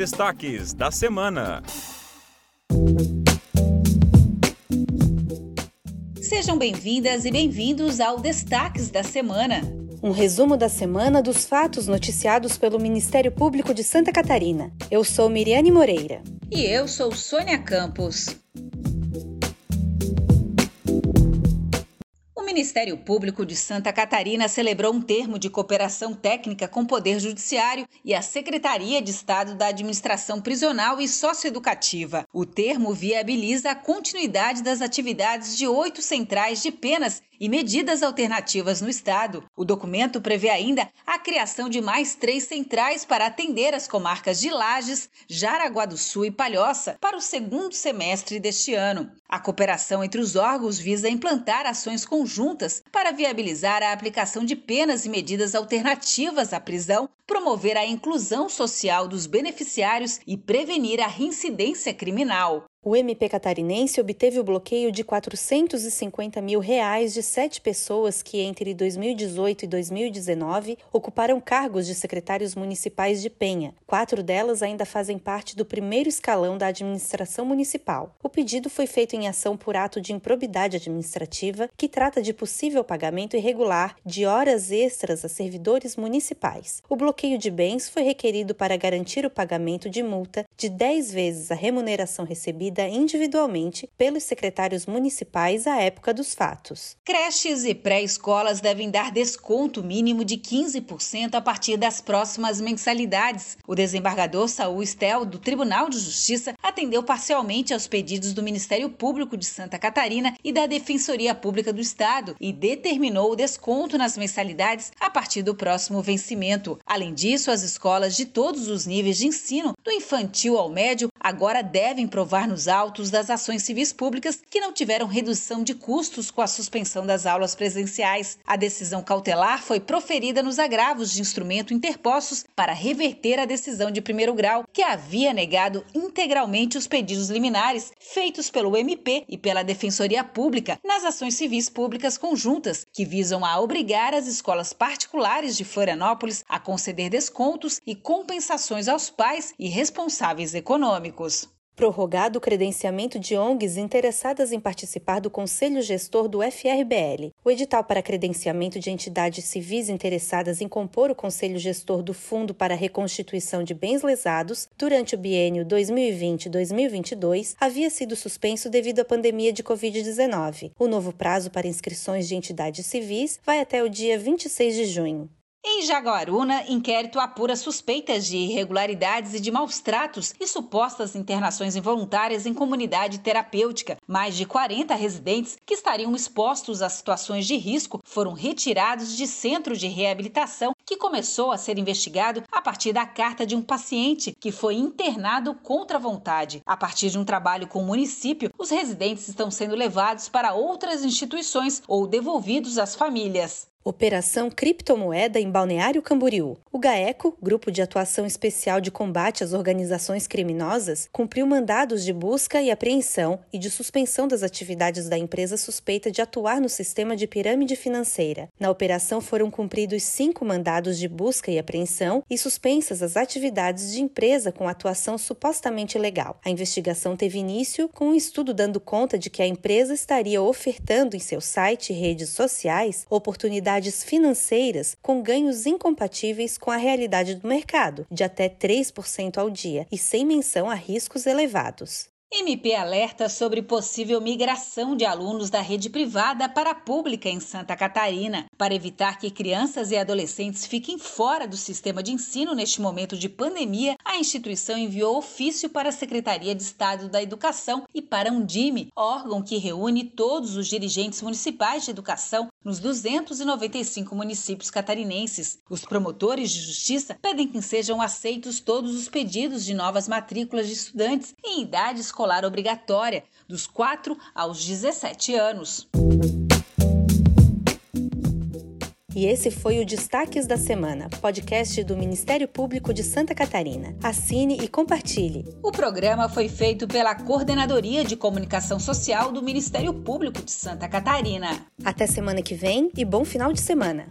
destaques da semana. Sejam bem-vindas e bem-vindos ao Destaques da Semana. Um resumo da semana dos fatos noticiados pelo Ministério Público de Santa Catarina. Eu sou Miriane Moreira. E eu sou Sônia Campos. Ministério Público de Santa Catarina celebrou um termo de cooperação técnica com o Poder Judiciário e a Secretaria de Estado da Administração Prisional e Socioeducativa. O termo viabiliza a continuidade das atividades de oito centrais de penas e medidas alternativas no Estado. O documento prevê ainda a criação de mais três centrais para atender as comarcas de Lages, Jaraguá do Sul e Palhoça para o segundo semestre deste ano. A cooperação entre os órgãos visa implantar ações conjuntas para viabilizar a aplicação de penas e medidas alternativas à prisão, promover a inclusão social dos beneficiários e prevenir a reincidência criminal. O MP catarinense obteve o bloqueio de 450 mil reais de sete pessoas que, entre 2018 e 2019, ocuparam cargos de secretários municipais de Penha. Quatro delas ainda fazem parte do primeiro escalão da administração municipal. O pedido foi feito em ação por ato de improbidade administrativa, que trata de possível pagamento irregular de horas extras a servidores municipais. O bloqueio de bens foi requerido para garantir o pagamento de multa de 10 vezes a remuneração recebida individualmente pelos secretários municipais à época dos fatos. Creches e pré-escolas devem dar desconto mínimo de 15% a partir das próximas mensalidades. O desembargador Saul Estel, do Tribunal de Justiça, atendeu parcialmente aos pedidos do Ministério Público de Santa Catarina e da Defensoria Pública do Estado e determinou o desconto nas mensalidades a partir do próximo vencimento. Além disso, as escolas de todos os níveis de ensino, do infantil ao médio, agora devem provar nos autos das ações civis públicas que não tiveram redução de custos com a suspensão das aulas presenciais. A decisão cautelar foi proferida nos agravos de instrumento interpostos para reverter a decisão de primeiro grau, que havia negado integralmente os pedidos liminares feitos pelo MP e pela Defensoria Pública nas ações civis públicas conjuntas, que visam a obrigar as escolas particulares de Florianópolis a conceder descontos e compensações aos pais e responsáveis econômicos prorrogado o credenciamento de ONGs interessadas em participar do Conselho Gestor do FRBL. O edital para credenciamento de entidades civis interessadas em compor o Conselho Gestor do Fundo para a Reconstituição de Bens Lesados durante o biênio 2020-2022 havia sido suspenso devido à pandemia de Covid-19. O novo prazo para inscrições de entidades civis vai até o dia 26 de junho. Em Jaguaruna, inquérito apura suspeitas de irregularidades e de maus tratos e supostas internações involuntárias em comunidade terapêutica. Mais de 40 residentes que estariam expostos a situações de risco foram retirados de centro de reabilitação que começou a ser investigado a partir da carta de um paciente que foi internado contra a vontade. A partir de um trabalho com o município, os residentes estão sendo levados para outras instituições ou devolvidos às famílias. Operação Criptomoeda em Balneário Camboriú. O GAECO, Grupo de Atuação Especial de Combate às Organizações Criminosas, cumpriu mandados de busca e apreensão e de suspensão das atividades da empresa suspeita de atuar no sistema de pirâmide financeira. Na operação foram cumpridos cinco mandados de busca e apreensão e suspensas as atividades de empresa com atuação supostamente ilegal. A investigação teve início com um estudo dando conta de que a empresa estaria ofertando em seu site e redes sociais oportunidades atividades financeiras com ganhos incompatíveis com a realidade do mercado, de até 3% ao dia e sem menção a riscos elevados. MP alerta sobre possível migração de alunos da rede privada para a pública em Santa Catarina. Para evitar que crianças e adolescentes fiquem fora do sistema de ensino neste momento de pandemia, a instituição enviou ofício para a Secretaria de Estado da Educação e para a Undime, órgão que reúne todos os dirigentes municipais de educação nos 295 municípios catarinenses. Os promotores de justiça pedem que sejam aceitos todos os pedidos de novas matrículas de estudantes em idade escolar obrigatória, dos 4 aos 17 anos. E esse foi o Destaques da Semana, podcast do Ministério Público de Santa Catarina. Assine e compartilhe. O programa foi feito pela Coordenadoria de Comunicação Social do Ministério Público de Santa Catarina. Até semana que vem e bom final de semana.